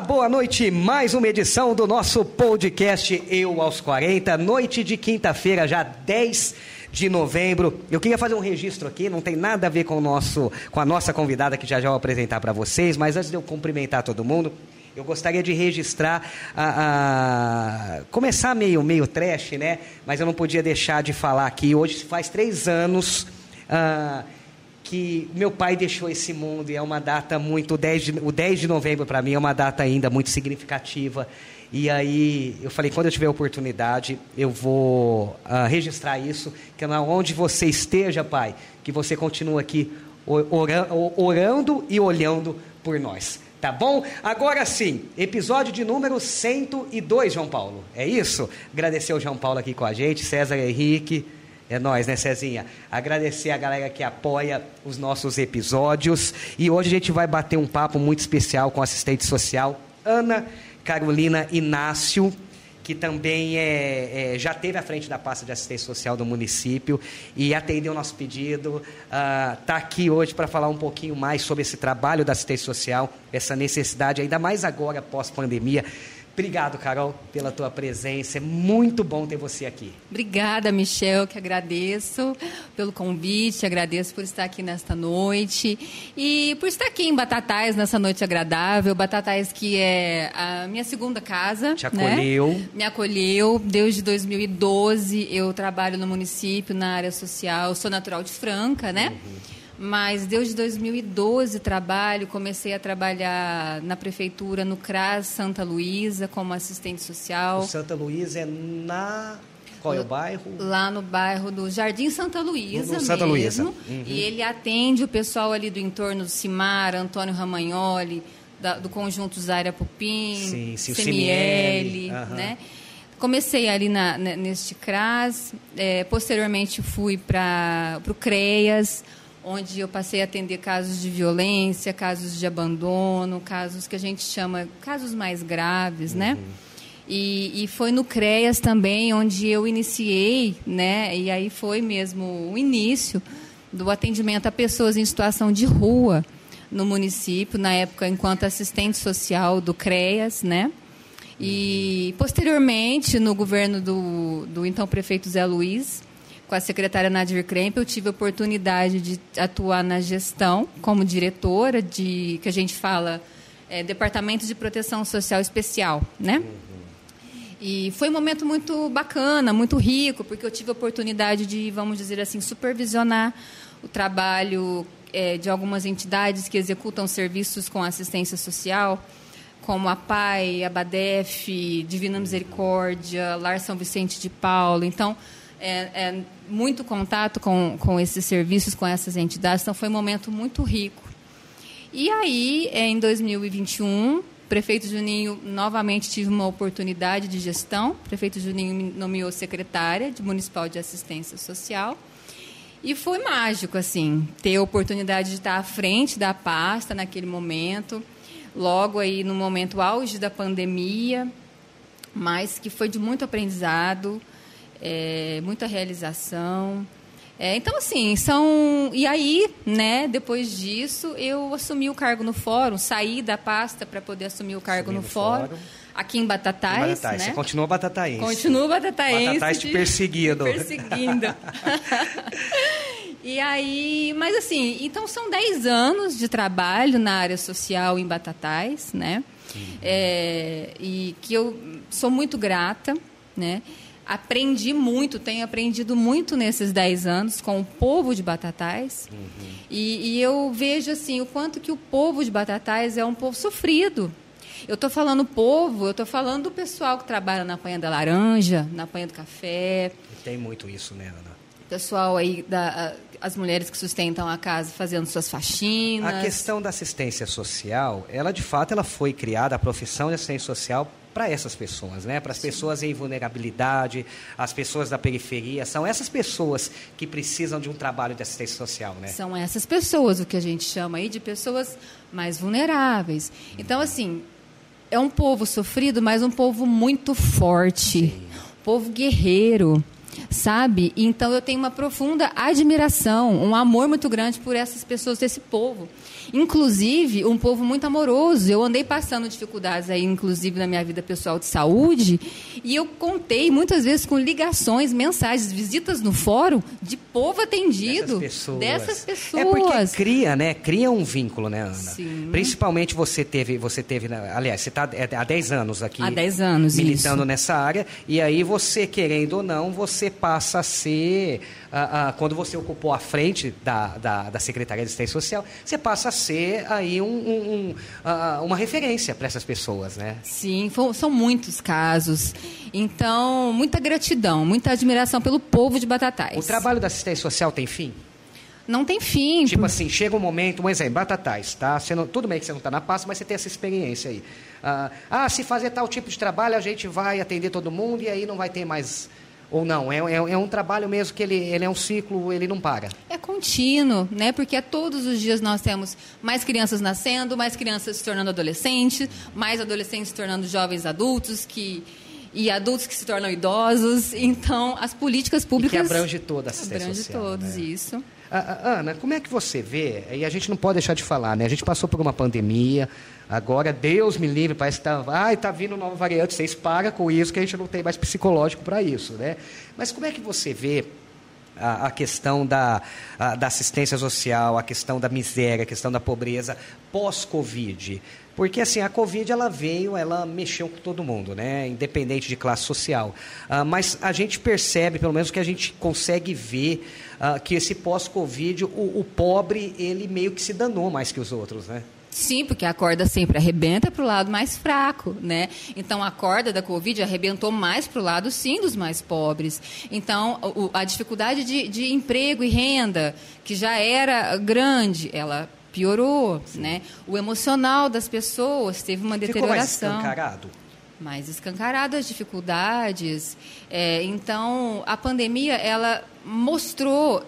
Boa noite. Mais uma edição do nosso podcast Eu aos 40, noite de quinta-feira, já 10 de novembro. Eu queria fazer um registro aqui, não tem nada a ver com, o nosso, com a nossa convidada que já já vou apresentar para vocês, mas antes de eu cumprimentar todo mundo, eu gostaria de registrar a, a, começar meio meio trash, né? Mas eu não podia deixar de falar aqui. Hoje faz três anos. Uh, que meu pai deixou esse mundo e é uma data muito. 10 de, o 10 de novembro, para mim, é uma data ainda muito significativa. E aí eu falei: quando eu tiver oportunidade, eu vou uh, registrar isso. Que onde você esteja, pai, que você continue aqui orando e olhando por nós. Tá bom? Agora sim, episódio de número 102, João Paulo. É isso? Agradecer o João Paulo aqui com a gente, César Henrique. É nós, né, Cezinha? Agradecer a galera que apoia os nossos episódios. E hoje a gente vai bater um papo muito especial com assistente social Ana Carolina Inácio, que também é, é, já teve à frente da pasta de assistência social do município e atendeu o nosso pedido. Está uh, aqui hoje para falar um pouquinho mais sobre esse trabalho da assistência social, essa necessidade, ainda mais agora pós-pandemia, Obrigado, Carol, pela tua presença. É muito bom ter você aqui. Obrigada, Michel, que agradeço pelo convite, agradeço por estar aqui nesta noite e por estar aqui em Batatais nessa noite agradável. Batatais que é a minha segunda casa. Te né? acolheu. Né? Me acolheu. Desde 2012 eu trabalho no município, na área social. Sou natural de Franca, né? Uhum. Mas desde 2012 trabalho, comecei a trabalhar na prefeitura, no CRAS Santa Luísa, como assistente social. O Santa Luísa é na qual é o bairro? Lá no bairro do Jardim Santa Luísa. Santa Luísa. Uhum. E ele atende o pessoal ali do entorno do Cimar, Antônio Ramagnoli, da, do conjunto Zaira Pupim, sim, CML, uhum. né? Comecei ali na, neste CRAS, é, posteriormente fui para o CREAS, onde eu passei a atender casos de violência, casos de abandono, casos que a gente chama casos mais graves, né? uhum. né? E, e, foi no CREAS também onde eu iniciei, né? E aí foi mesmo o início do atendimento a pessoas em situação de rua no município, na época enquanto assistente social do CREAS, né? E posteriormente, no governo do, do então prefeito Zé Luiz, com a secretária Nadir Kremp, eu tive a oportunidade de atuar na gestão como diretora de, que a gente fala, é, Departamento de Proteção Social Especial, né? E foi um momento muito bacana, muito rico, porque eu tive a oportunidade de, vamos dizer assim, supervisionar o trabalho é, de algumas entidades que executam serviços com assistência social, como a PAI, a BADEF, Divina Misericórdia, Lar São Vicente de Paulo. Então, é, é, muito contato com, com esses serviços, com essas entidades, então foi um momento muito rico. E aí, é, em 2021, prefeito Juninho novamente tive uma oportunidade de gestão. Prefeito Juninho me nomeou secretária de Municipal de Assistência Social. E foi mágico, assim, ter a oportunidade de estar à frente da pasta naquele momento, logo aí no momento auge da pandemia, mas que foi de muito aprendizado é, muita realização. É, então, assim, são. E aí, né, depois disso, eu assumi o cargo no fórum, saí da pasta para poder assumir o cargo no, no fórum, fórum. Aqui em Batatais. Em Batatais. Né? Você continua batataense. Continua batataense. Batatais te perseguindo. perseguindo. e aí, mas assim, então são 10 anos de trabalho na área social em Batatais, né? Uhum. É, e que eu sou muito grata, né? Aprendi muito, tenho aprendido muito nesses 10 anos com o povo de Batatais. Uhum. E, e, eu vejo assim o quanto que o povo de Batatais é um povo sofrido. Eu estou falando povo, eu estou falando do pessoal que trabalha na panha da laranja, na panha do café. Tem muito isso, né, Ana? Pessoal aí, da, as mulheres que sustentam a casa fazendo suas faxinas. A questão da assistência social, ela de fato ela foi criada, a profissão de assistência social para essas pessoas, né? Para as pessoas em vulnerabilidade, as pessoas da periferia, são essas pessoas que precisam de um trabalho de assistência social, né? São essas pessoas, o que a gente chama aí de pessoas mais vulneráveis. Então, assim, é um povo sofrido, mas um povo muito forte, Sim. povo guerreiro. Sabe? Então eu tenho uma profunda admiração, um amor muito grande por essas pessoas, desse povo. Inclusive, um povo muito amoroso. Eu andei passando dificuldades aí, inclusive, na minha vida pessoal de saúde, e eu contei muitas vezes com ligações, mensagens, visitas no fórum de povo atendido. Dessas pessoas. Dessas pessoas. É porque cria, né? Cria um vínculo, né, Ana? Sim. Principalmente você teve, você teve, aliás, você está há 10 anos aqui. Há 10 anos, Militando isso. nessa área, e aí você, querendo ou não, você passa a ser, quando você ocupou a frente da, da, da Secretaria de Assistência Social, você passa a ser aí um, um, um, uma referência para essas pessoas, né? Sim, são muitos casos. Então, muita gratidão, muita admiração pelo povo de Batatais. O trabalho da assistência social tem fim? Não tem fim. Tipo assim, chega um momento, um exemplo, Batatais, tá? Você não, tudo bem que você não está na pasta, mas você tem essa experiência aí. Ah, ah, se fazer tal tipo de trabalho, a gente vai atender todo mundo e aí não vai ter mais ou não? É, é, é, um trabalho mesmo que ele, ele é um ciclo, ele não para? É contínuo, né? Porque todos os dias nós temos mais crianças nascendo, mais crianças se tornando adolescentes, mais adolescentes se tornando jovens adultos que e adultos que se tornam idosos. Então, as políticas públicas. E que abrange toda a assistência abrange social. todos, né? isso. Ana, como é que você vê? E a gente não pode deixar de falar, né? A gente passou por uma pandemia, agora Deus me livre, parece que está. Ai, está vindo nova variante, vocês param com isso, que a gente não tem mais psicológico para isso, né? Mas como é que você vê a, a questão da, a, da assistência social, a questão da miséria, a questão da pobreza pós-Covid? Porque assim, a Covid ela veio, ela mexeu com todo mundo, né? Independente de classe social. Uh, mas a gente percebe, pelo menos que a gente consegue ver, uh, que esse pós-Covid, o, o, pobre, ele meio que se danou mais que os outros, né? Sim, porque a corda sempre arrebenta para o lado mais fraco, né? Então a corda da Covid arrebentou mais para o lado, sim, dos mais pobres. Então o, a dificuldade de, de emprego e renda, que já era grande, ela piorou, Sim. né? O emocional das pessoas teve uma deterioração. Ficou mais escancarado? Mais escancarado as dificuldades. É, então, a pandemia, ela mostrou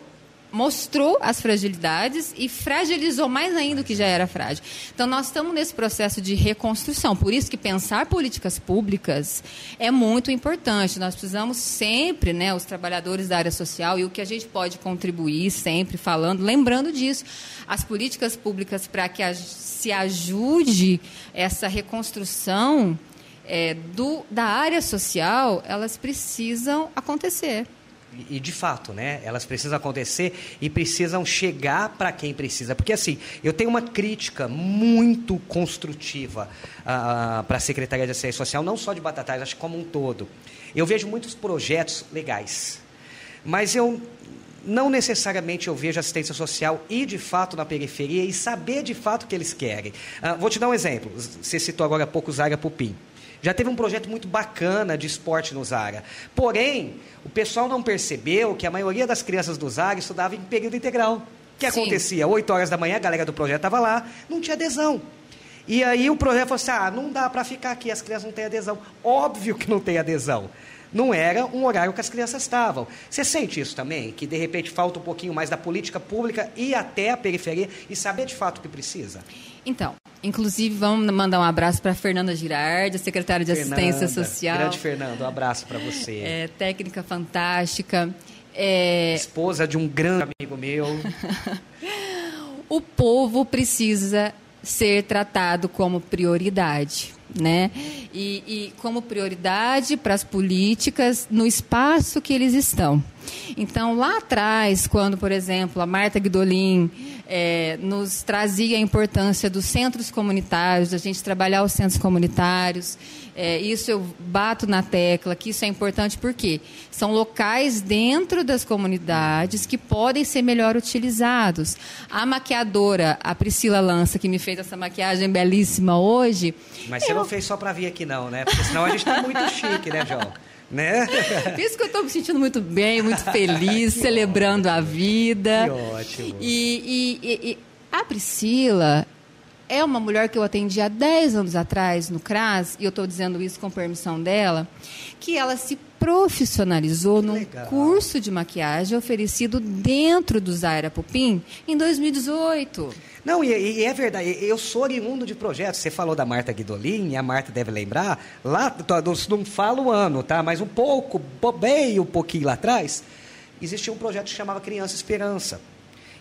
mostrou as fragilidades e fragilizou mais ainda o que já era frágil. Então, nós estamos nesse processo de reconstrução. Por isso que pensar políticas públicas é muito importante. Nós precisamos sempre, né, os trabalhadores da área social e o que a gente pode contribuir sempre falando, lembrando disso. As políticas públicas para que a, se ajude essa reconstrução é, do, da área social, elas precisam acontecer e de fato, né? Elas precisam acontecer e precisam chegar para quem precisa. Porque assim, eu tenho uma crítica muito construtiva uh, para a Secretaria de Assistência Social, não só de Batatais, acho que como um todo. Eu vejo muitos projetos legais, mas eu não necessariamente eu vejo assistência social ir de fato na periferia e saber de fato o que eles querem. Uh, vou te dar um exemplo. Você citou agora há pouco Zaga Pupim. Já teve um projeto muito bacana de esporte no Zara. Porém, o pessoal não percebeu que a maioria das crianças do Zara estudava em período integral. O que Sim. acontecia? 8 horas da manhã, a galera do projeto estava lá, não tinha adesão. E aí o projeto falou assim: ah, não dá para ficar aqui, as crianças não têm adesão. Óbvio que não tem adesão. Não era um horário que as crianças estavam. Você sente isso também? Que de repente falta um pouquinho mais da política pública e até a periferia e saber de fato o que precisa? Então, inclusive vamos mandar um abraço para Fernanda Girardi, secretária de Fernanda, Assistência Social. Grande Fernanda, um abraço para você. É, técnica fantástica. É... Esposa de um grande amigo meu. o povo precisa ser tratado como prioridade né? E, e como prioridade para as políticas no espaço que eles estão. Então, lá atrás, quando, por exemplo, a Marta Guidolin é, nos trazia a importância dos centros comunitários, da gente trabalhar os centros comunitários, é, isso eu bato na tecla, que isso é importante porque são locais dentro das comunidades que podem ser melhor utilizados. A maquiadora, a Priscila Lança, que me fez essa maquiagem belíssima hoje. Mas. Não fez só para vir aqui, não, né? Porque senão a gente está muito chique, né, João? né? Por isso que eu estou me sentindo muito bem, muito feliz, celebrando ótimo. a vida. Que ótimo. E, e, e, a Priscila é uma mulher que eu atendi há 10 anos atrás no CRAS, e eu estou dizendo isso com permissão dela, que ela se profissionalizou num Legal. curso de maquiagem oferecido dentro do Zaira Pupim em 2018. Não, e, e, é verdade, eu sou oriundo de projetos. Você falou da Marta Guidolin, a Marta deve lembrar, lá, não falo o ano, tá? Mas um pouco, bem um pouquinho lá atrás, existia um projeto que chamava Criança Esperança.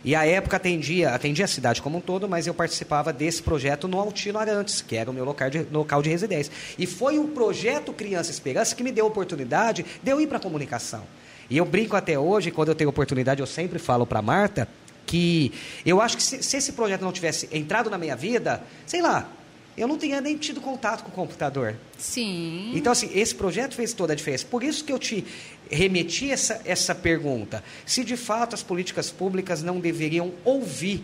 E a época atendia, atendia a cidade como um todo, mas eu participava desse projeto no Altino Arantes, que era o meu local de, local de residência. E foi o projeto Criança Esperança que me deu a oportunidade de eu ir para a comunicação. E eu brinco até hoje, quando eu tenho oportunidade, eu sempre falo para Marta, que eu acho que se, se, esse projeto não tivesse entrado na minha vida, sei lá, eu não teria nem tido contato com o computador. Sim. Então, assim, esse projeto fez toda a diferença. Por isso que eu te remeti essa, essa pergunta. Se de fato as políticas públicas não deveriam ouvir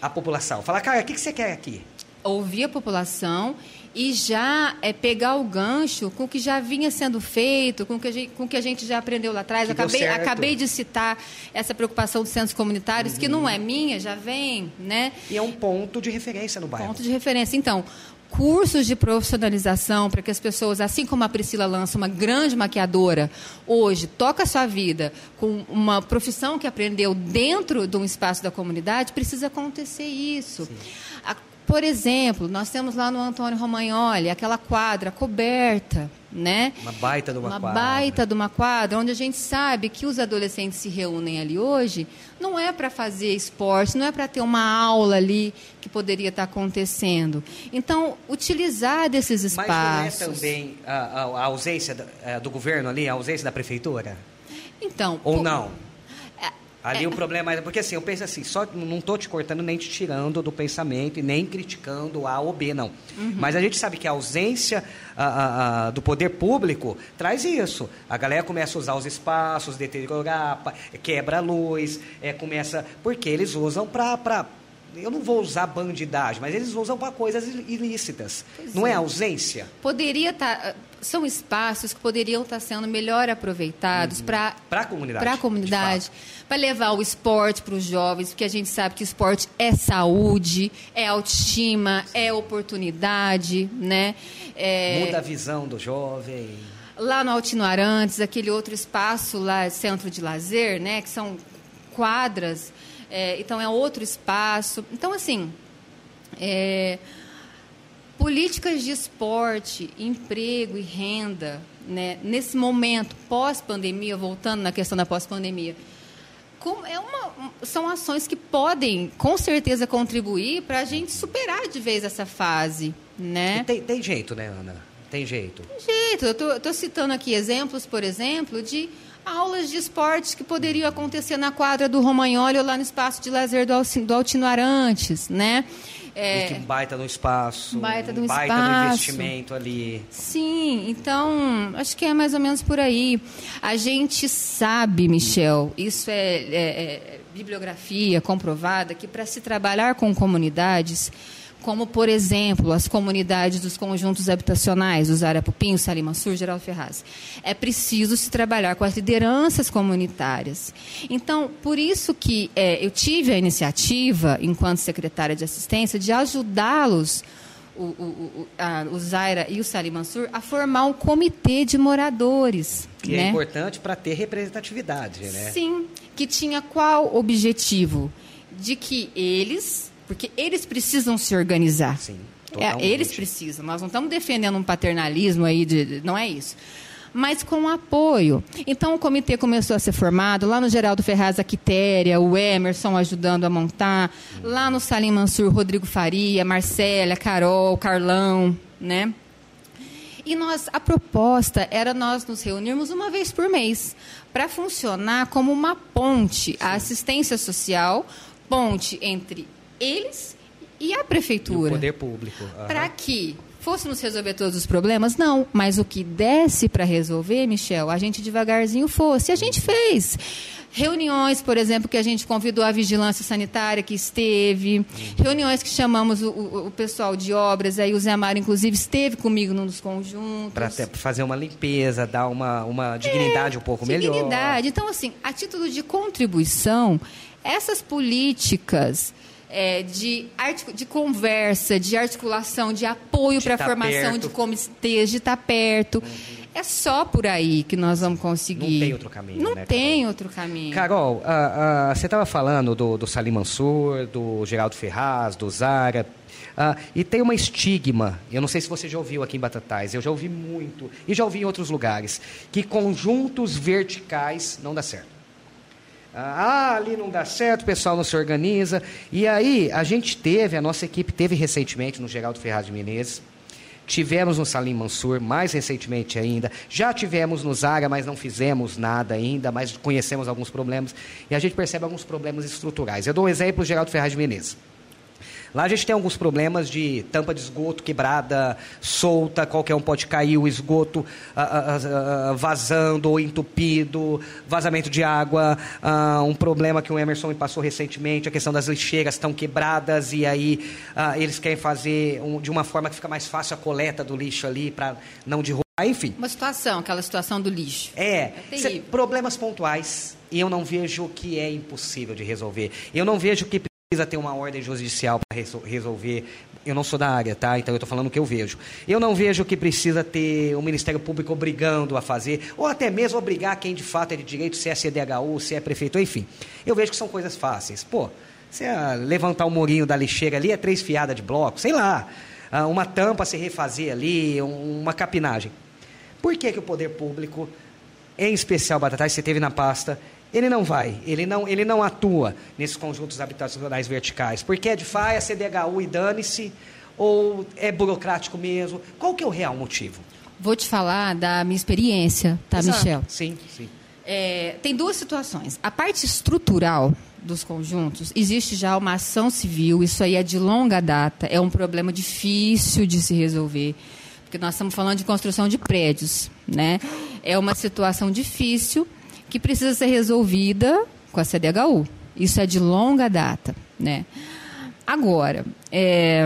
a população. Falar, cara, o que, que você quer aqui? Ouvir a população e já é, pegar o gancho com o que já vinha sendo feito, com o que a gente, com que a gente já aprendeu lá atrás. Acabei, acabei de citar essa preocupação dos centros comunitários, uhum. que não uhum. é minha, já vem, né? E é um ponto de referência no bairro. Ponto de referência. Então, cursos de profissionalização para que as pessoas, assim como a Priscila lança, uma grande maquiadora, hoje toca a sua vida com uma profissão que aprendeu dentro de um espaço da comunidade, precisa acontecer isso. A, por exemplo, nós temos lá no Antônio Romagnoli aquela quadra coberta, né? Uma baita de uma, uma quadra. baita de uma quadra, onde a gente sabe que os adolescentes se reúnem ali hoje, não é para fazer esporte, não é para ter uma aula ali que poderia estar acontecendo. Então, utilizar desses espaços. Mas não é também a, a, a ausência do, é, do governo ali, a ausência da prefeitura? Então. Ou por... não? Ali é. o problema é. Porque assim, eu penso assim, só não estou te cortando nem te tirando do pensamento e nem criticando A ou B, não. Uhum. Mas a gente sabe que a ausência a, a, a, do poder público traz isso. A galera começa a usar os espaços, deteriorar, quebra a luz, é, começa. Porque eles usam para eu não vou usar bandidagem, mas eles usam para coisas ilícitas. Pois não é. é ausência? Poderia estar. Tá, são espaços que poderiam estar sendo melhor aproveitados uhum. para a comunidade. Para a comunidade. Para levar o esporte para os jovens, porque a gente sabe que o esporte é saúde, é autoestima, é oportunidade, né? É... Muda a visão do jovem. Lá no Altino Arantes, aquele outro espaço lá, centro de lazer, né? Que são quadras é, então é outro espaço. Então, assim, é, políticas de esporte, emprego e renda, né, nesse momento pós-pandemia, voltando na questão da pós-pandemia, é uma, são ações que podem, com certeza, contribuir para a gente superar de vez essa fase. Né? Tem, tem jeito, né, Ana? Tem jeito. Tem jeito. Eu estou citando aqui exemplos, por exemplo, de aulas de esportes que poderiam acontecer na quadra do Romagnoli ou lá no espaço de lazer do, do Altino Arantes, né? É, que baita no espaço, baita no, baita espaço. no investimento ali. Sim, então acho que é mais ou menos por aí. A gente sabe, Michel, isso é, é, é bibliografia comprovada, que para se trabalhar com comunidades como, por exemplo, as comunidades dos conjuntos habitacionais, os Arapupim, Salimansur, Geraldo Ferraz. É preciso se trabalhar com as lideranças comunitárias. Então, por isso que é, eu tive a iniciativa, enquanto secretária de assistência, de ajudá-los o, o, o, o Zaira e o Salim Mansur a formar um comitê de moradores. Que é né? é importante para ter representatividade, né? Sim, que tinha qual objetivo? De que eles porque eles precisam se organizar. Sim, é, eles precisam. Nós não estamos defendendo um paternalismo aí, de, não é isso. Mas com apoio. Então o comitê começou a ser formado, lá no Geraldo Ferraz, a Quitéria, o Emerson ajudando a montar, lá no Salim Mansur, Rodrigo Faria, Marcélia, Carol, Carlão, né? E nós, a proposta era nós nos reunirmos uma vez por mês, para funcionar como uma ponte, a assistência social, ponte entre eles e a prefeitura. E o poder público. Uhum. Para que fôssemos resolver todos os problemas? Não. Mas o que desse para resolver, Michel, a gente devagarzinho fosse. A gente fez. Reuniões, por exemplo, que a gente convidou a vigilância sanitária que esteve, uhum. reuniões que chamamos o, o, o, pessoal de obras, aí o Zé Mário, inclusive, esteve comigo num dos conjuntos. Para fazer uma limpeza, dar uma, uma dignidade é, um pouco dignidade. melhor. Dignidade. Então, assim, a título de contribuição, essas políticas é, de, de conversa, de articulação, de apoio para a formação perto. de comitês, de estar tá perto. Uhum. É só por aí que nós vamos conseguir. Não tem outro caminho, Não né, tem Carol? outro caminho. Carol, ah, ah, você estava falando do, do Salim Mansur, do Geraldo Ferraz, do Zara. ah, e tem uma estigma, eu não sei se você já ouviu aqui em Batatais, eu já ouvi muito, e já ouvi em outros lugares, que conjuntos verticais não dá certo. Ah, ali não dá certo, o pessoal não se organiza. E aí, a gente teve, a nossa equipe teve recentemente no Geraldo Ferraz de Menezes, tivemos no Salim Mansur, mais recentemente ainda, já tivemos no Zara, mas não fizemos nada ainda, mas conhecemos alguns problemas, e a gente percebe alguns problemas estruturais. Eu dou um exemplo, Geraldo Ferraz de Menezes. Lá a gente tem alguns problemas de tampa de esgoto quebrada, solta, qualquer um pode cair, o esgoto ah, ah, ah, vazando ou entupido, vazamento de água, um problema que o Emerson me passou recentemente, a questão das lixeiras estão quebradas e aí eles querem fazer um- de uma forma que fica mais fácil a coleta do lixo ali para não derrubar, enfim. Uma situação, aquela situação do lixo. É, terrível. cê- problemas pontuais e eu não vejo que é impossível de resolver. Eu não vejo que precisa ter uma ordem judicial para resolver. Eu não sou da área, tá? Então eu estou falando o que eu vejo. Eu não vejo que precisa ter o Ministério Público obrigando a fazer, ou até mesmo obrigar quem de fato é de direito, se é CDHU, se é prefeito, enfim. Eu vejo que são coisas fáceis. Pô, você ah, levantar o murinho da lixeira ali é três fiadas de bloco, sei lá. Ah, uma tampa se refazer ali, um- uma capinagem. Por que, que o poder público, em especial Batatais, você teve na pasta, ele não vai, ele não, ele não atua nesses conjuntos habitacionais verticais? Porque é de faia, CDHU e dane-se, ou é burocrático mesmo? Qual que é o real motivo? Vou te falar da minha experiência, tá, Exato. Michel? Sim, sim. É, tem duas situações. A parte estrutural dos conjuntos, existe já uma ação civil, isso aí é de longa data, é um problema difícil de se resolver, porque nós estamos falando de construção de prédios, né? É uma situação difícil que precisa ser resolvida com a CDHU. Isso é de longa data, né? Agora, é,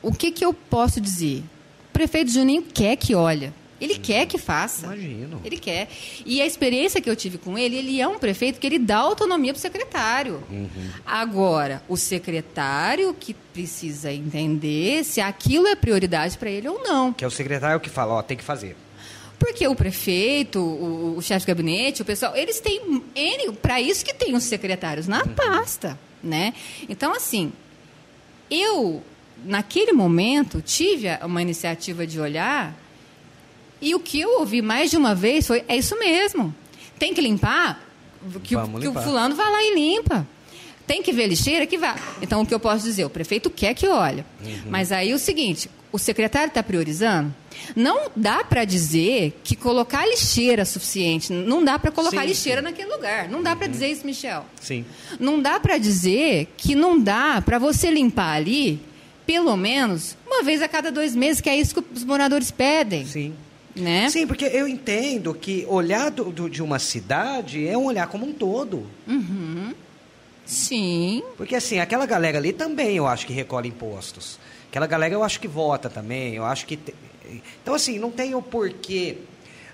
o que, que eu posso dizer? O prefeito Juninho quer que olha. Ele quer que faça. Imagino. Ele quer. E a experiência que eu tive com ele, ele é um prefeito que ele dá autonomia para o secretário. Agora, o secretário que precisa entender se aquilo é prioridade para ele ou não. Que é o secretário que fala, ó, tem que fazer. Porque o prefeito, o, o chefe de gabinete, o pessoal, eles têm para isso que tem os secretários na pasta, né? Então, assim, eu, naquele momento, tive uma iniciativa de olhar e o que eu ouvi mais de uma vez foi, é isso mesmo, tem que limpar, que, o- que o fulano vai lá e limpa. Tem que ver lixeira que vá. Então, o que eu posso dizer? O prefeito quer que olhe. Mas aí o seguinte: o secretário está priorizando? Não dá para dizer que colocar lixeira é suficiente. Não dá para colocar Sim, lixeira sim. naquele lugar. Não dá para dizer isso, Michel. Sim. Não dá para dizer que não dá para você limpar ali, pelo menos, uma vez a cada dois meses, que é isso que os moradores pedem. Sim. Né? Sim, porque eu entendo que olhar do- do- de uma cidade é um olhar como um todo. Sim. Porque assim, aquela galera ali também eu acho que recolhe impostos. Aquela galera eu acho que vota também, eu acho que... te- Então assim, não tem o porquê...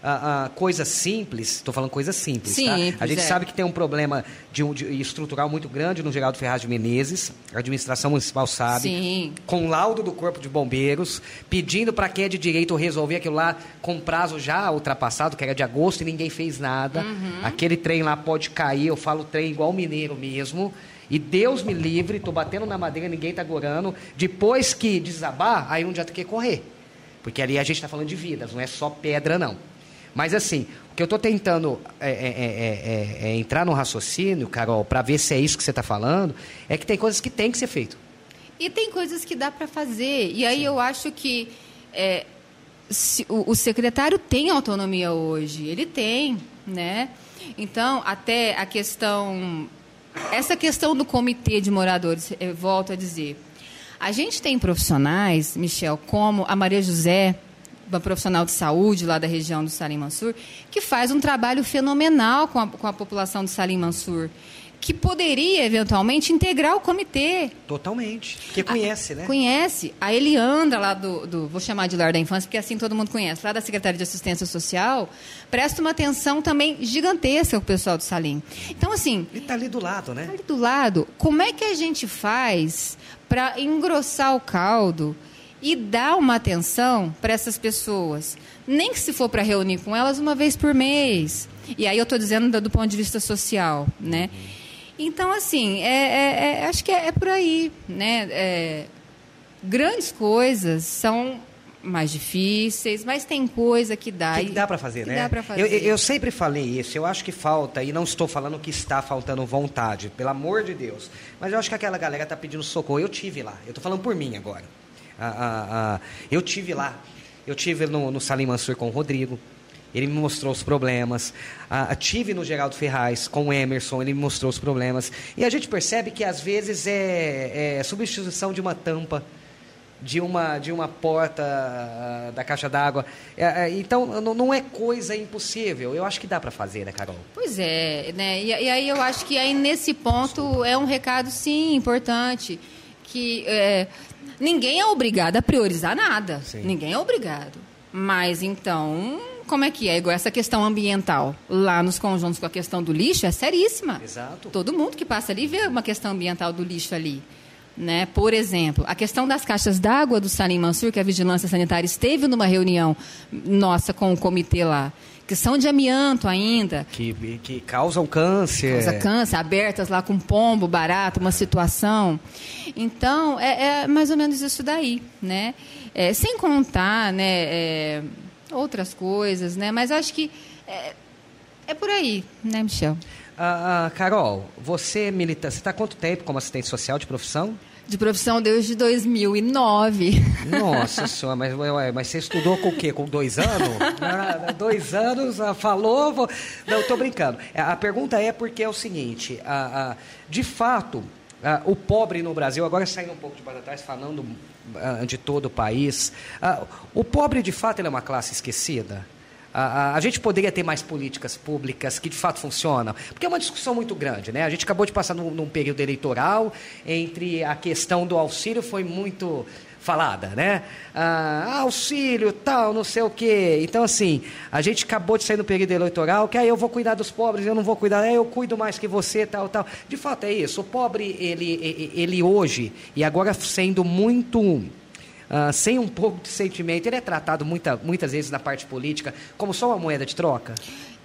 ah, ah, coisa simples, estou falando coisa simples, tá? Simples, A gente é. sabe que tem um problema de, de estrutural muito grande no Geraldo Ferraz de Menezes, a administração municipal sabe, Sim. com laudo do Corpo de Bombeiros, pedindo para quem é de direito resolver aquilo lá com prazo já ultrapassado, que era de agosto, e ninguém fez nada. Uhum. Aquele trem lá pode cair, eu falo trem igual mineiro mesmo. E Deus me livre, tô batendo na madeira, ninguém tá gorando. Depois que desabar, aí não adianta que correr. Porque ali a gente está falando de vidas, não é só pedra, não. Mas assim, o que eu estou tentando é, é, é, é, é entrar no raciocínio, Carol, para ver se é isso que você está falando, é que tem coisas que tem que ser feito. E tem coisas que dá para fazer. E aí eu acho que é, se- o, o secretário tem autonomia hoje. Ele tem, né? Então, até a questão... Essa questão do comitê de moradores, eu volto a dizer. A gente tem profissionais, Michel, como a Maria José, uma profissional de saúde lá da região do Salim Mansur, que faz um trabalho fenomenal com a, com a população do Salim Mansur, que poderia, eventualmente, integrar o comitê. Totalmente. Porque conhece, né? Conhece. A Eliandra, lá do, do- Vou chamar de Lar da Infância, porque assim todo mundo conhece. Lá da Secretaria de Assistência Social, presta uma atenção também gigantesca com o pessoal do Salim. Então, assim, Ele está ali do lado, né? ali do lado, como é que a gente faz para engrossar o caldo e dar uma atenção para essas pessoas. Nem que se for para reunir com elas uma vez por mês. E aí eu estou dizendo do, do, ponto de vista social, né? Então, assim, é, é, é, acho que é, é, por aí, né? É, grandes coisas são mais difíceis, mas tem coisa que dá. Que dá para fazer, que né? Fazer. Eu, eu, sempre falei isso. Eu acho que falta, e não estou falando que está faltando vontade, pelo amor de Deus. Mas eu acho que aquela galera está pedindo socorro. Eu tive lá. Eu estou falando por mim agora. Ah, ah, ah, eu tive lá. Eu tive no, no Salim Mansur com o Rodrigo. Ele me mostrou os problemas. Ah, tive no Geraldo Ferraz com o Emerson, ele me mostrou os problemas. E a gente percebe que às vezes é, é substituição de uma tampa de uma, de uma porta uh, da caixa d'água. É, é, então, não é coisa impossível. Eu acho que dá para fazer, né, Carol? Pois é, né? E, e, aí eu acho que aí nesse ponto Desculpa. é um recado, sim, importante, que é, ninguém é obrigado a priorizar nada. Sim. Ninguém é obrigado. Mas, então, como é que é? Igual essa questão ambiental. Lá nos conjuntos com a questão do lixo é seríssima. Exato. Todo mundo que passa ali vê uma questão ambiental do lixo ali. Né? Por exemplo, a questão das caixas d'água do Salim Mansur, que a Vigilância Sanitária esteve numa reunião nossa com o comitê lá, que são de amianto ainda. Que, que causam câncer. Causa câncer, abertas lá com pombo, barato, uma situação. Então, é, é mais ou menos isso daí, né? É, sem contar, né, é, outras coisas, né? Mas acho que é, é por aí, né, Michel? Ah, ah, Carol, você milita, você está há quanto tempo como assistente social de profissão? De profissão desde 2009. Nossa senhora, mas, mas você estudou com o quê? Com dois anos? Ah, dois anos, ah, falou. Vou... Não, estou brincando. É, a pergunta é porque é o seguinte: ah, de fato, o pobre no Brasil, agora saindo um pouco de para trás, falando de todo o país, o pobre de fato é uma classe esquecida? A, a, a, gente poderia ter mais políticas públicas que de fato funcionam, porque é uma discussão muito grande, né? A gente acabou de passar num, num período eleitoral entre a questão do auxílio foi muito falada, né? Ah, auxílio, tal, não sei o quê. Então, assim, a gente acabou de sair no período eleitoral, que aí eu vou cuidar dos pobres, eu não vou cuidar, aí eu cuido mais que você, tal, tal. De fato, é isso. O pobre, ele, ele hoje, e agora sendo muito uh, sem um pouco de sentimento, ele é tratado muita, muitas vezes na parte política como só uma moeda de troca?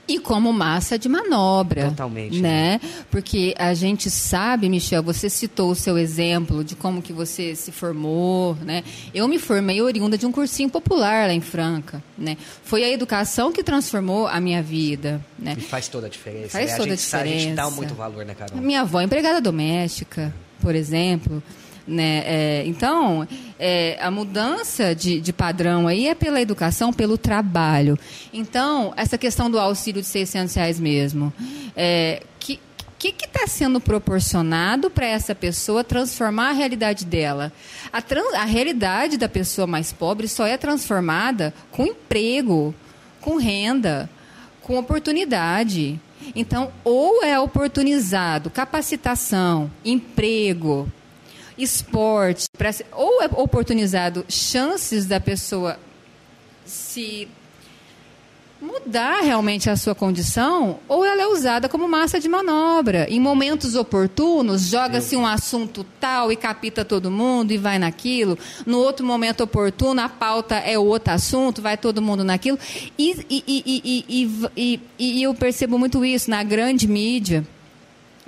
E como massa de manobra. Totalmente. Né? Porque a gente sabe, Michel, você citou o seu exemplo de como que você se formou, né? Eu me formei oriunda de um cursinho popular lá em Franca, né? Foi a educação que transformou a minha vida, né? E faz toda a diferença. Faz né? toda a, gente, a diferença. A gente dá muito valor, né, Carol? Minha avó é empregada doméstica, por exemplo. Né? É, então, é, a mudança de, de, padrão aí é pela educação, pelo trabalho. Então, essa questão do auxílio de 600 reais mesmo, é, que que está sendo proporcionado para essa pessoa transformar a realidade dela? A, trans, a realidade da pessoa mais pobre só é transformada com emprego, com renda, com oportunidade. Então, ou é oportunizado capacitação, emprego, esporte, pra, ou é oportunizado chances da pessoa se mudar realmente a sua condição, ou ela é usada como massa de manobra. Em momentos oportunos, joga-se um assunto tal e capita todo mundo e vai naquilo. No outro momento oportuno, a pauta é outro assunto, vai todo mundo naquilo. E, e, e, e eu percebo muito isso na grande mídia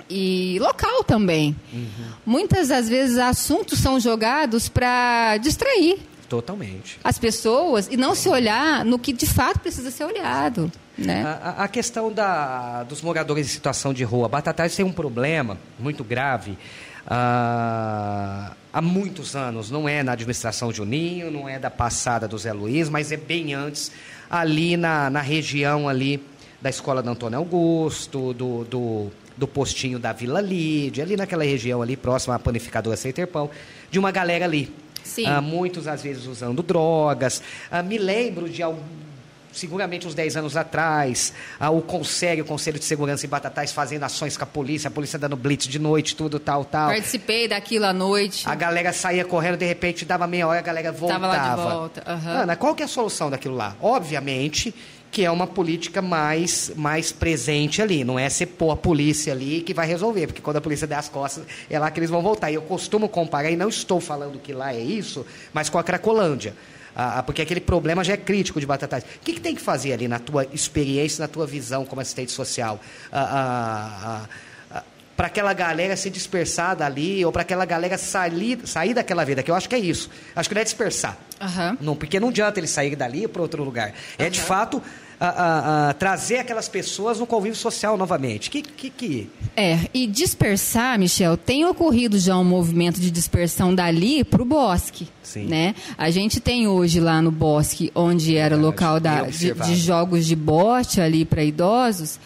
e local também. Uhum. Muitas das vezes assuntos são jogados para distrair. Totalmente. As pessoas e não se olhar no que de fato precisa ser olhado. Né? A, a questão da, dos moradores em situação de rua. Batatais tem um problema muito grave uh, há muitos anos. Não é na administração Juninho, não é da passada do Zé Luiz, mas é bem antes, ali na, na região ali da escola do Antônio Augusto, do, do do postinho da Vila Lídia, ali naquela região ali próxima à panificadora Pão, de uma galera ali. Sim. Ah, muitos às vezes usando drogas. Ah, me lembro de seguramente uns 10 anos atrás, ah, o Conselho, o Conselho de Segurança em Batatais fazendo ações com a polícia, a polícia dando blitz de noite, tudo tal, tal. Participei daquilo à noite. A galera saía correndo, de repente dava meia hora, a galera voltava. Tava lá de volta. Uhum. Ana, qual que é a solução daquilo lá? Obviamente que é uma política mais, mais presente ali. Não é você pôr a polícia ali que vai resolver, porque quando a polícia der as costas, é lá que eles vão voltar. E eu costumo comparar, e não estou falando que lá é isso, mas com a Cracolândia. Ah, porque aquele problema já é crítico de Batatais. O que, que, tem que fazer ali na tua experiência, na tua visão como assistente social? Ah, ah, ah para aquela galera se dispersar dali, ou para aquela galera sair, sair daquela vida, que eu acho que é isso. Acho que não é dispersar. Uhum. Não, porque não adianta ele sair dali para outro lugar. É, de fato, a, a, a trazer aquelas pessoas no convívio social novamente. Que, que, que... É, e dispersar, Michel, tem ocorrido já um movimento de dispersão dali para o bosque. Sim. Né? A gente tem hoje lá no bosque, onde era o local da, de, de, jogos de bote ali para idosos.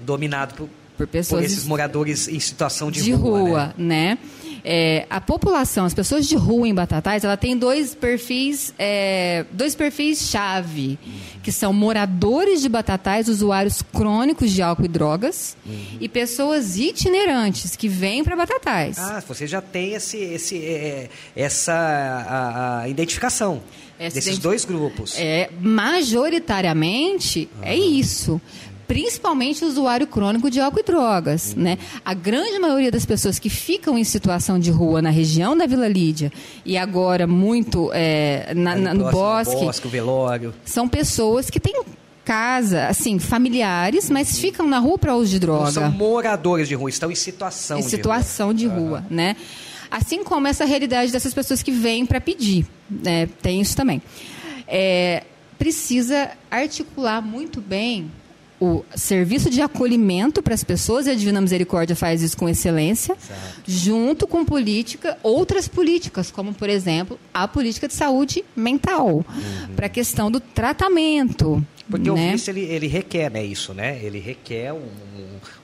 Dominado por, por pessoas. Por esses moradores em situação de, de rua. rua né? né? É, a população, as pessoas de rua em Batatais, ela tem dois perfis, é, dois perfis chave, que são moradores de Batatais, usuários crônicos de álcool e drogas, uhum. e pessoas itinerantes que vêm para Batatais. Ah, você já tem esse, esse, é, essa a, a identificação. Essa desses dois grupos. É, majoritariamente é isso principalmente o usuário crônico de álcool e drogas. Uhum. Né? A grande maioria das pessoas que ficam em situação de rua na região da Vila Lídia e agora muito é, na, na, no bosque, bosque velório. são pessoas que têm casa, assim, familiares, mas uhum. ficam na rua para uso de droga. Não são moradores de rua, estão em situação em de situação rua. de rua, uhum. né? Assim como essa realidade dessas pessoas que vêm para pedir, né? tem isso também. É, precisa articular muito bem o serviço de acolhimento para as pessoas, e a Divina Misericórdia faz isso com excelência, certo. junto com política, outras políticas, como, por exemplo, a política de saúde mental, uhum. para a questão do tratamento. Porque né? o vício, ele, ele requer né, isso, né? Ele requer um,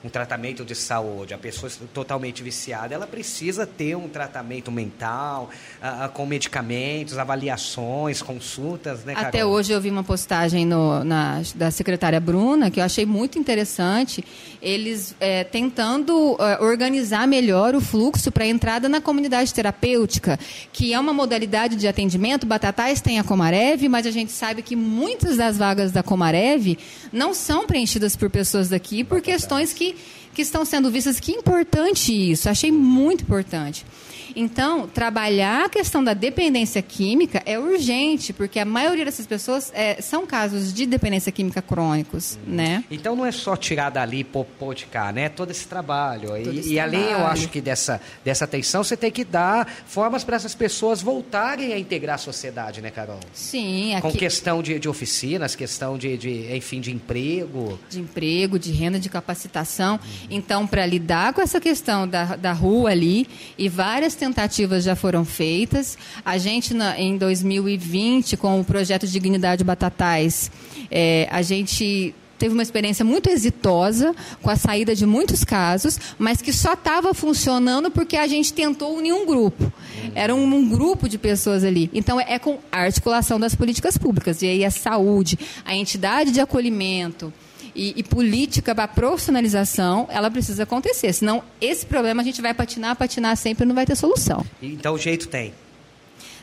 um, um, tratamento de saúde. A pessoa totalmente viciada, ela precisa ter um tratamento mental, uh, com medicamentos, avaliações, consultas, né, Carol? Até hoje eu vi uma postagem no, na, da secretária Bruna, que eu achei muito interessante, eles é, tentando é, organizar melhor o fluxo para a entrada na comunidade terapêutica, que é uma modalidade de atendimento. Batatais tem a Comarev, mas a gente sabe que muitas das vagas da Comarev não são preenchidas por pessoas daqui por questões que, que estão sendo vistas. Que importante isso, achei muito importante. Então, trabalhar a questão da dependência química é urgente, porque a maioria dessas pessoas é, são casos de dependência química crônicos, hum. né? Então, não é só tirar dali e pôr de cá, né? Todo esse trabalho. Todo e, esse e trabalho. além, eu acho que dessa, dessa atenção, você tem que dar formas para essas pessoas voltarem a integrar a sociedade, né, Carol? Sim. Aqui... Com questão de, de oficinas, questão de, de, enfim, de emprego. De emprego, de renda, de capacitação. Uhum. Então, para lidar com essa questão da, da rua ali e várias tentativas já foram feitas. A gente, na, em 2020, com o projeto Dignidade Batatais, é, a gente teve uma experiência muito exitosa com a saída de muitos casos, mas que só estava funcionando porque a gente tentou unir um grupo. Era um, um, grupo de pessoas ali. Então, é com a articulação das políticas públicas. E aí a saúde, a entidade de acolhimento, e, e política para profissionalização, ela precisa acontecer. Senão, esse problema a gente vai patinar, patinar sempre e não vai ter solução. Então, o jeito tem.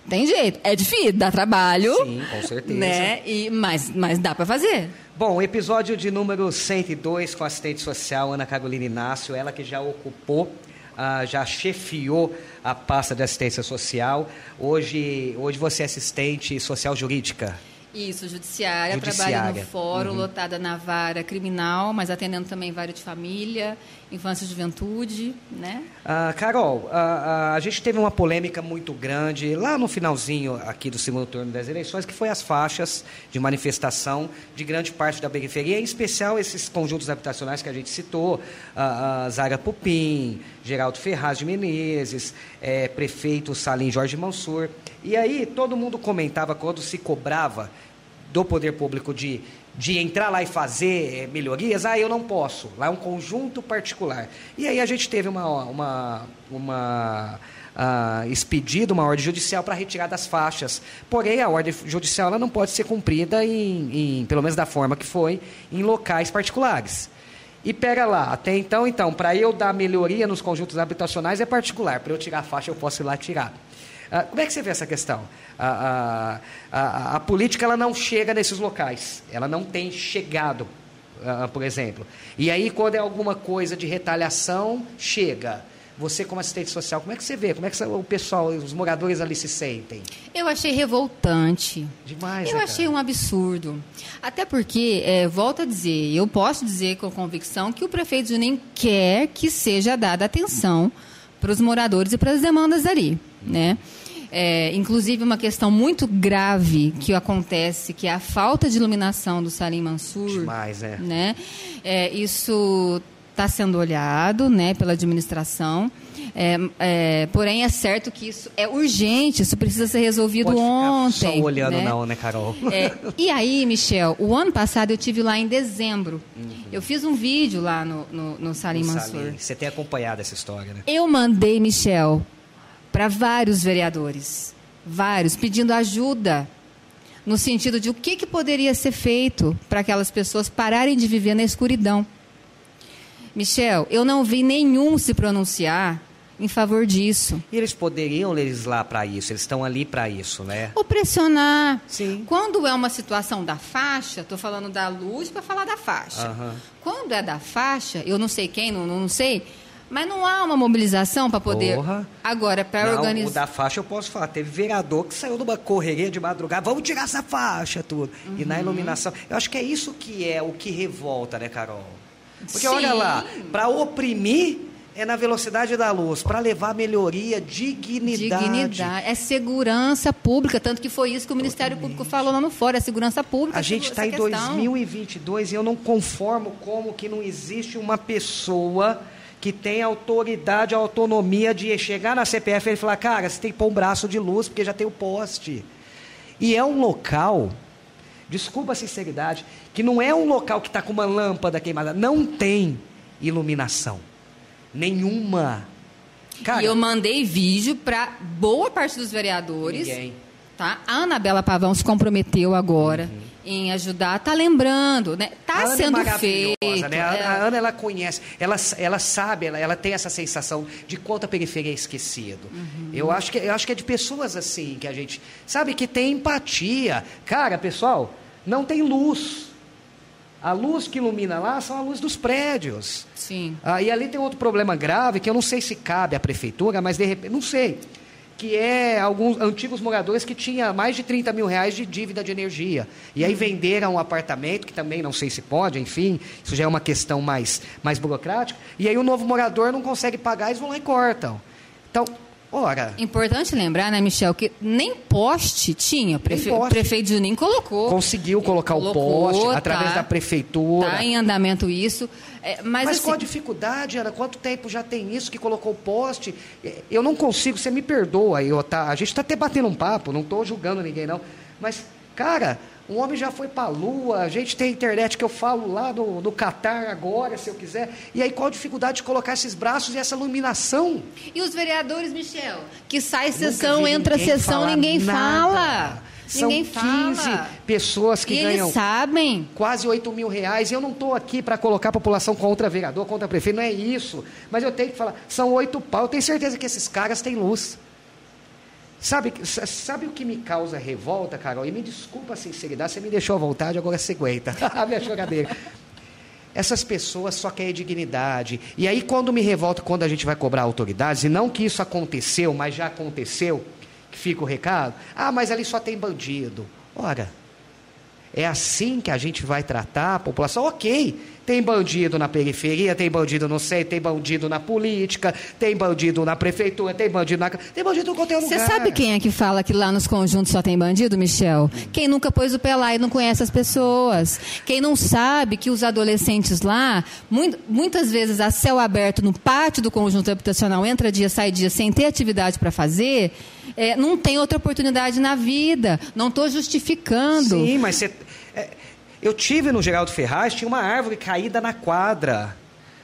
Tem jeito. É difícil, dá trabalho. Sim, com certeza. Né? E, mas, mas dá para fazer. Bom, episódio de número 102 com assistente social Ana Carolina Inácio, ela que já ocupou ah, já chefiou a pasta de assistência social. Hoje, hoje você é assistente social jurídica. Isso, judiciária, judiciária. trabalho no fórum, uhum. lotada na vara criminal, mas atendendo também vara de família, infância e juventude, né? Ah, Carol, a, a, gente teve uma polêmica muito grande lá no finalzinho aqui do segundo turno das eleições, que foi as faixas de manifestação de grande parte da periferia, em especial esses conjuntos habitacionais que a gente citou, a, a Zara Pupim, Geraldo Ferraz de Menezes, é, prefeito Salim Jorge Mansur. E aí todo mundo comentava quando se cobrava do poder público de, de entrar lá e fazer é, melhorias, ah, eu não posso. Lá é um conjunto particular. E aí a gente teve uma, uma, uma uh, expedido uma ordem judicial para retirar das faixas. Porém, a ordem judicial ela não pode ser cumprida, em, em, pelo menos da forma que foi, em locais particulares. E pega lá, até então, então, para eu dar melhoria nos conjuntos habitacionais é particular. Para eu tirar a faixa, eu posso ir lá tirar. Ah, como é que você vê essa questão? A, a, a, a, política ela não chega nesses locais, ela não tem chegado, uh, por exemplo. E aí, quando é alguma coisa de retaliação, chega. Você, como assistente social, como é que você vê? Como é que o pessoal, os moradores ali se sentem? Eu achei revoltante. Demais, Eu né, achei um absurdo. Até porque, é, volto a dizer, eu posso dizer com convicção que o prefeito Juninho quer que seja dada atenção para os moradores e para as demandas ali, né? É, inclusive uma questão muito grave que acontece, que é a falta de iluminação do Salim Mansur. Demais, é. Né? É, isso está sendo olhado né, pela administração. É, é, porém, é certo que isso é urgente, isso precisa ser resolvido Pode ontem. Só olhando, né? não, né, Carol? É, e aí, Michel, o ano passado eu tive lá em dezembro. Uhum. Eu fiz um vídeo lá no, no, no Salim no Mansur. Salim. Você tem acompanhado essa história, né? Eu mandei, Michel, para vários vereadores, vários, pedindo ajuda no sentido de o que, que poderia ser feito para aquelas pessoas pararem de viver na escuridão. Michel, eu não vi nenhum se pronunciar em favor disso. E eles poderiam legislar para isso, eles estão ali para isso, né? Ou pressionar. Sim. Quando é uma situação da faixa, estou falando da luz para falar da faixa. Uhum. Quando é da faixa, eu não sei quem, não, não sei, mas não há uma mobilização para poder. Porra. Agora, para organizar. O da faixa eu posso falar. Teve vereador que saiu de uma correria de madrugada, vamos tirar essa faixa, tudo. Uhum. E na uhum. iluminação. Eu acho que é isso que é o que revolta, né, Carol? Porque Sim. olha lá, para oprimir é na velocidade da luz, para levar melhoria, dignidade. Dignidade. É segurança pública, tanto que foi isso que o Ministério Público falou lá no fora, é segurança pública. A gente está em questão. 2022 e eu não conformo como que não existe uma pessoa que tem autoridade, autonomia de chegar na CPF e falar, cara, você tem que pôr um braço de luz porque já tem o poste. E é um local desculpa a sinceridade, que não é um local que está com uma lâmpada queimada, não tem iluminação nenhuma. Cara, e eu mandei vídeo para boa parte dos vereadores. Ninguém. Tá? A Anabela Pavão se comprometeu agora. Uhum em ajudar, tá lembrando, né? Tá é sendo é feito. Né? A, a, Ana ela conhece, ela, ela sabe, ela, ela tem essa sensação de quanto a periferia é esquecido. Uhum. Eu acho que eu acho que é de pessoas assim que a gente sabe que tem empatia. Cara, pessoal, não tem luz. A luz que ilumina lá são a luz dos prédios. Sim. Ah, e ali tem outro problema grave que eu não sei se cabe à prefeitura, mas de repente, não sei que é alguns antigos moradores que tinham mais de 30 mil reais de dívida de energia. E aí venderam um apartamento, que também não sei se pode, enfim, isso já é uma questão mais, mais burocrática. E aí o novo morador não consegue pagar, eles vão lá e cortam. Ora. Importante lembrar, né, Michel, que nem poste tinha. O prefe... poste. prefeito Juninho colocou. Conseguiu colocar colocou, o poste tá, através da prefeitura. Está em andamento isso. É, mas mas assim... qual a dificuldade, Ana? Quanto tempo já tem isso que colocou o poste? É, eu não consigo, você me perdoa. Eu, tá, a gente está até batendo um papo, não estou julgando ninguém, não. Mas, cara, um homem já foi para a Lua, a gente tem internet que eu falo lá no, no Catar agora, se eu quiser. E aí qual a dificuldade de colocar esses braços e essa iluminação? E os vereadores, Michel, que sai sessão, entra sessão, ninguém fala. São Ninguém 15 fala. pessoas que e ganham eles sabem. quase 8 mil reais. Eu não estou aqui para colocar a população contra vereador, contra prefeito, não é isso. Mas eu tenho que falar, são oito pau. Eu tenho certeza que esses caras têm luz. Sabe, sabe o que me causa revolta, Carol? E me desculpa a sinceridade, você me deixou à vontade, agora você aguenta. a minha choradeira. Essas pessoas só querem dignidade. E aí, quando me revolta, quando a gente vai cobrar autoridades, e não que isso aconteceu, mas já aconteceu, que fica o recado. Ah, mas ali só tem bandido. Ora, é assim que a gente vai tratar a população? Ok, tem bandido na periferia, tem bandido no centro, tem bandido na política, tem bandido na prefeitura, tem bandido na. Tem bandido no qualquer lugar. Você sabe quem é que fala que lá nos conjuntos só tem bandido, Michel? Quem nunca pôs o pé lá e não conhece as pessoas. Quem não sabe que os adolescentes lá, muitas vezes a céu aberto no pátio do conjunto habitacional, entra dia, sai dia, sem ter atividade para fazer, é, não tem outra oportunidade na vida. Não estou justificando. Sim, mas você eu tive no Geraldo Ferraz, tinha uma árvore caída na quadra.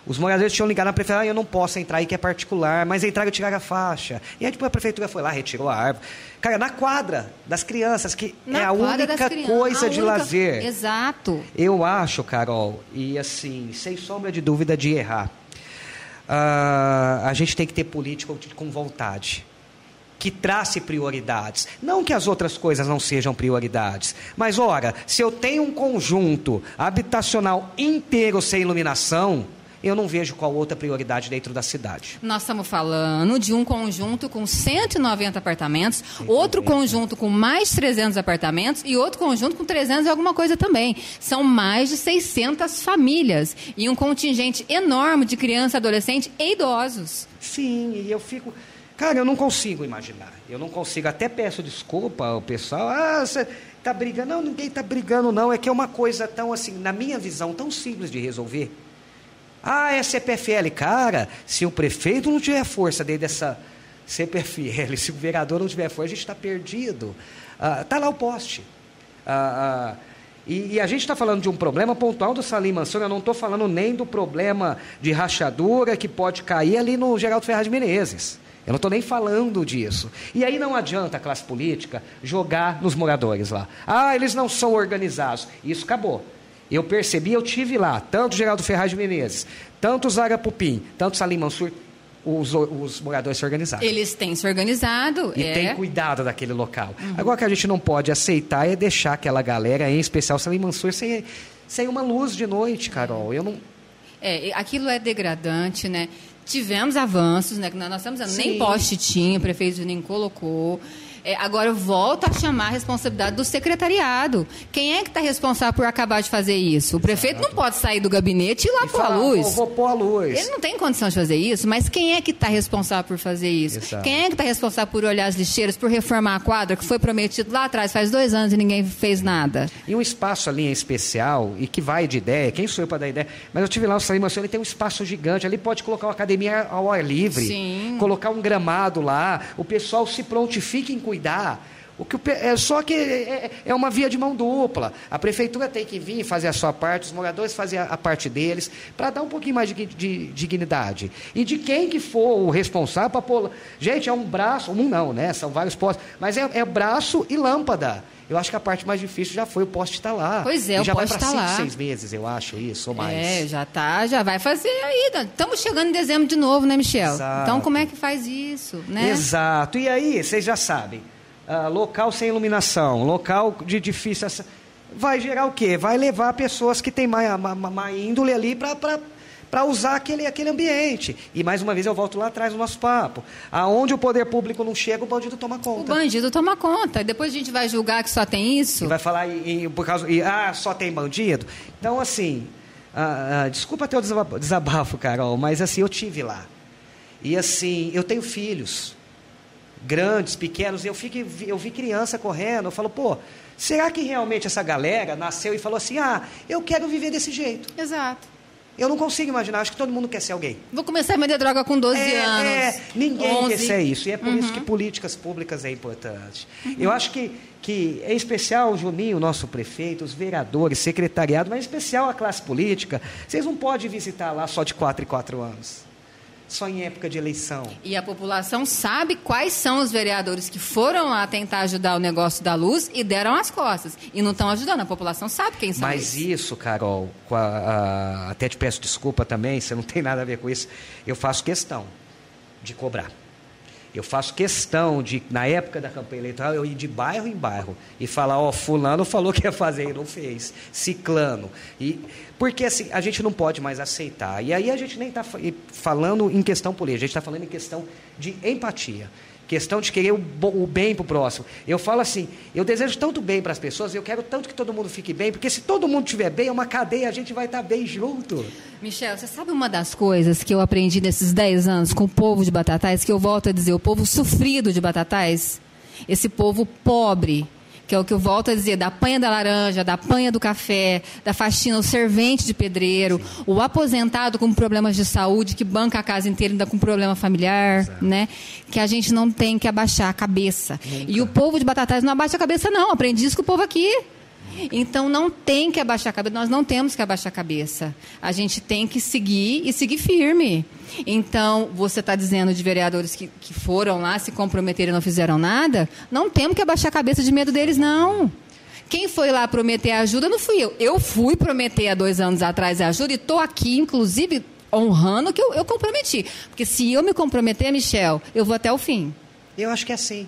Os moradores tinham ligado na prefeitura, ah, eu não posso entrar aí que é particular, mas entraram e tiraram a faixa. E aí depois a prefeitura foi lá, retirou a árvore. Cara, na quadra das crianças, que na é a única coisa a de única... lazer. Exato. Eu acho, Carol, e assim, sem sombra de dúvida de errar, uh, a gente tem que ter política com vontade que trace prioridades. Não que as outras coisas não sejam prioridades, mas ora, se eu tenho um conjunto habitacional inteiro sem iluminação, eu não vejo qual outra prioridade dentro da cidade. Nós estamos falando de um conjunto com 190 apartamentos, outro conjunto com mais 300 apartamentos e outro conjunto com 300 e alguma coisa também. São mais de 600 famílias e um contingente enorme de crianças, adolescentes e idosos. Sim, e eu fico. Cara, eu não consigo imaginar. Eu não consigo. Até peço desculpa ao pessoal. Ah, você está brigando. Não, ninguém está brigando, não. É que é uma coisa tão assim, na minha visão, tão simples de resolver. Ah, é CPFL. Cara, se o prefeito não tiver força dentro dessa CPFL, se o vereador não tiver força, a gente está perdido. Está ah, lá o poste. Ah, ah, e, e, a gente está falando de um problema pontual do Salim Mansur, eu não estou falando nem do problema de rachadura que pode cair ali no Geraldo Ferraz de Menezes. Eu não estou nem falando disso. E aí não adianta a classe política jogar nos moradores lá. Ah, eles não são organizados. Isso acabou. Eu percebi, eu tive lá, tanto Geraldo Ferraz de Menezes, tanto Zara Pupim, tanto Salim Mansur, os, os, moradores se organizaram. Eles têm se organizado. E é. têm cuidado daquele local. Uhum. Agora, o que a gente não pode aceitar é deixar aquela galera, em especial Salim Mansur, sem, sem uma luz de noite, Carol. Eu não... É, aquilo é degradante, né? Tivemos avanços, né? Nós estamos nem poste tinha, o prefeito nem colocou. É, agora volta a chamar a responsabilidade do secretariado. Quem é que está responsável por acabar de fazer isso? O prefeito não pode sair do gabinete e ir lá pôr a luz. Vou, vou pôr a luz. Ele não tem condição de fazer isso, mas quem é que está responsável por fazer isso? Exato. Quem é que está responsável por olhar as lixeiras, por reformar a quadra que foi prometido lá atrás, faz dois anos e ninguém fez nada? E um espaço ali em especial, e que vai de ideia, quem sou eu para dar ideia? Mas eu tive lá o Salim ele tem um espaço gigante, ali pode colocar uma academia ao ar livre, Sim. colocar um gramado lá, o pessoal se prontifique em cuidar cuidar o que o, é só que é, é, é, uma via de mão dupla. A prefeitura tem que vir fazer a sua parte, os moradores fazer a, a parte deles, para dar um pouquinho mais de, de, de, dignidade. E de quem que for o responsável para pôr. Gente, é um braço, um não, né? São vários postos, mas é, é braço e lâmpada. Eu acho que a parte mais difícil já foi o poste estar tá lá. Pois é, e o já poste está lá. seis meses, eu acho, isso, ou mais. É, já tá, já vai fazer aí. Estamos chegando em dezembro de novo, né, Michel? Exato. Então, como é que faz isso, né? Exato. E aí, vocês já sabem, uh, local sem iluminação, local de difícil... Vai gerar o quê? Vai levar pessoas que têm má, má, má índole ali para para usar aquele, aquele ambiente. E mais uma vez eu volto lá atrás do nosso papo. Aonde o poder público não chega, o bandido toma conta. O bandido toma conta. Depois a gente vai julgar que só tem isso. E vai falar e, e, por causa. E, ah, só tem bandido. Então, assim. Ah, ah, desculpa até o desabafo, Carol, mas assim, eu tive lá. E assim, eu tenho filhos. Grandes, pequenos, eu, fico, eu vi criança correndo, eu falo, pô, será que realmente essa galera nasceu e falou assim, ah, eu quero viver desse jeito? Exato. Eu não consigo imaginar, acho que todo mundo quer ser alguém. Vou começar a vender droga com 12 é, anos. É, ninguém 11. quer ser isso. E é por uhum. isso que políticas públicas é importante. Uhum. Eu acho que, que, em especial o Juninho, nosso prefeito, os vereadores, secretariado, mas em especial a classe política, vocês não podem visitar lá só de 4 em 4 anos só em época de eleição. E a população sabe quais são os vereadores que foram lá tentar ajudar o negócio da luz e deram as costas. E não estão ajudando, a população sabe quem são Mas eles. isso, Carol, a, a, até te peço desculpa também, você não tem nada a ver com isso, eu faço questão de cobrar. Eu faço questão de, na época da campanha eleitoral, eu ir de bairro em bairro e falar, ó, oh, fulano falou que ia fazer e não fez, ciclano. E, porque assim, a gente não pode mais aceitar. E aí a gente nem está falando em questão política, a gente está falando em questão de empatia. Questão de querer o, o bem para o próximo. Eu falo assim, eu desejo tanto bem para as pessoas, eu quero tanto que todo mundo fique bem, porque se todo mundo estiver bem, é uma cadeia, a gente vai estar tá bem junto. Michel, você sabe uma das coisas que eu aprendi nesses 10 anos com o povo de Batatais, que eu volto a dizer, o povo sofrido de Batatais? Esse povo pobre, que é o que eu volto a dizer, da panha da laranja, da panha do café, da faxina, o servente de pedreiro, Sim. o aposentado com problemas de saúde, que banca a casa inteira ainda com problema familiar, né? Que a gente não tem que abaixar a cabeça. Nunca. E o povo de Batatais não abaixa a cabeça, não. Aprendi isso com o povo aqui. Então não tem que abaixar a cabeça, nós não temos que abaixar a cabeça. A gente tem que seguir e seguir firme. Então, você está dizendo de vereadores que, que foram lá, se comprometeram e não fizeram nada? Não temos que abaixar a cabeça de medo deles, não. Quem foi lá prometer ajuda não fui eu. Eu fui prometer há dois anos atrás ajuda e estou aqui, inclusive, honrando que eu, eu comprometi. Porque se eu me comprometer, Michel, eu vou até o fim. Eu acho que é assim.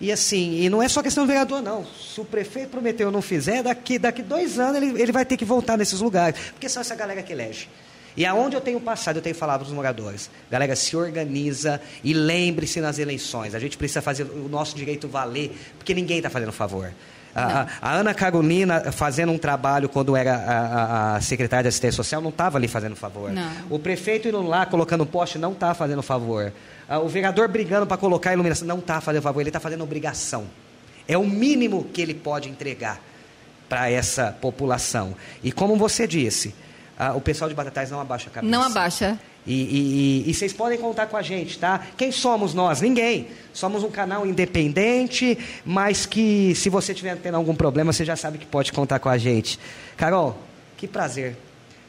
E assim, e não é só questão do vereador, não. Se o prefeito prometeu não fizer, daqui, daqui dois anos ele, ele vai ter que voltar nesses lugares. Porque são essa galera que elege. E aonde eu tenho passado, eu tenho falado para os moradores. Galera, se organiza e lembre-se nas eleições. A gente precisa fazer o nosso direito valer, porque ninguém está fazendo favor. A, a, Ana Carolina fazendo um trabalho quando era a, a secretária de assistência social não estava ali fazendo favor. Não. O prefeito indo lá colocando poste não está fazendo favor. O vereador brigando para colocar iluminação não está fazendo favor, ele está fazendo obrigação. É o mínimo que ele pode entregar para essa população. E como você disse, o pessoal de Batatais não abaixa a cabeça. Não abaixa. E, e, e, vocês podem contar com a gente, tá? Quem somos nós? Ninguém. Somos um canal independente, mas que se você tiver tendo algum problema, você já sabe que pode contar com a gente. Carol, que prazer.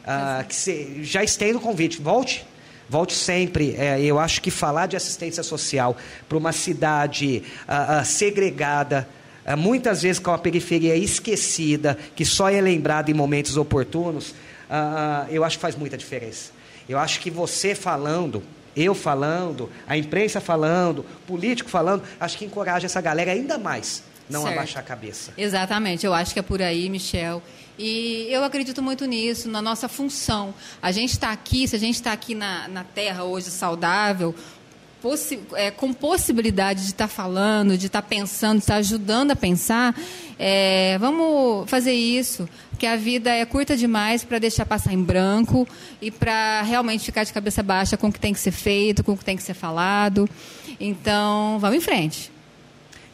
Ah, que cê, já estendo o convite. Volte. Volte sempre. É, eu acho que falar de assistência social para uma cidade ah, ah, segregada, ah, muitas vezes com a periferia esquecida, que só é lembrada em momentos oportunos, ah, ah, eu acho que faz muita diferença. Eu acho que você falando, eu falando, a imprensa falando, político falando, acho que encoraja essa galera ainda mais não certo. abaixar a cabeça. Exatamente, eu acho que é por aí, Michel. E eu acredito muito nisso, na nossa função. A gente está aqui, se a gente está aqui na, na Terra hoje saudável, possi é, com possibilidade de estar tá falando, de estar tá pensando, de estar tá ajudando a pensar, é, vamos fazer isso, porque a vida é curta demais para deixar passar em branco e para realmente ficar de cabeça baixa com o que tem que ser feito, com o que tem que ser falado. Então, vamos em frente.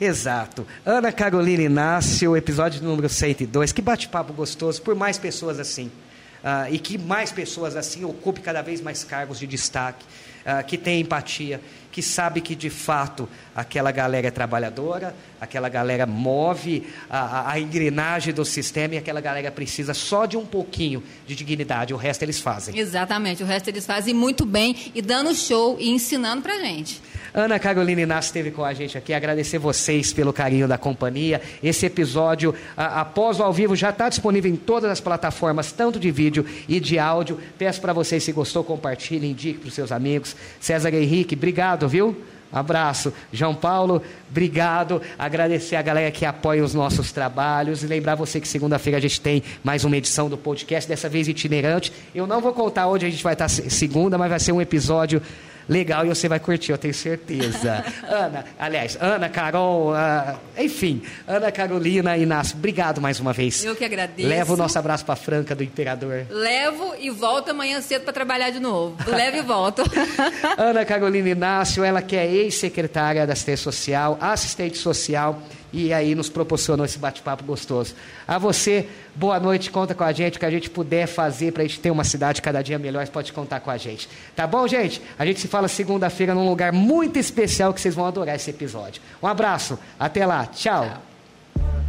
Exato. Ana Carolina Inácio, episódio número 102. Que bate-papo gostoso, por mais pessoas assim. Uh, e que mais pessoas assim ocupem cada vez mais cargos de destaque, uh, que tenham empatia, que sabe que de fato aquela galera é trabalhadora, aquela galera move a, a, engrenagem do sistema e aquela galera precisa só de um pouquinho de dignidade, o resto eles fazem. Exatamente, o resto eles fazem muito bem e dando show e ensinando pra gente. Ana Carolina Inácio esteve com a gente aqui. Agradecer vocês pelo carinho da companhia. Esse episódio, a, após o ao vivo, já está disponível em todas as plataformas, tanto de vídeo e de áudio. Peço para vocês, se gostou, compartilhe, indique para os seus amigos. César Henrique, obrigado, viu? Abraço. João Paulo, obrigado. Agradecer a galera que apoia os nossos trabalhos. E lembrar você que segunda-feira a gente tem mais uma edição do podcast, dessa vez itinerante. Eu não vou contar onde a gente vai estar segunda, mas vai ser um episódio legal e você vai curtir, eu tenho certeza. Ana, aliás, Ana, Carol, uh, enfim, Ana Carolina, Inácio, obrigado mais uma vez. Eu que agradeço. Leva o nosso abraço para Franca do Imperador. Levo e volto amanhã cedo para trabalhar de novo. Levo e volto. Ana Carolina Inácio, ela que é ex-secretária da assistência social, assistente social e aí nos proporcionou esse bate-papo gostoso. A você, boa noite, conta com a gente, o que a gente puder fazer para a gente ter uma cidade cada dia melhor, pode contar com a gente. Tá bom, gente? A gente se fala segunda-feira num lugar muito especial que vocês vão adorar esse episódio. Um abraço, até lá, tchau. tchau.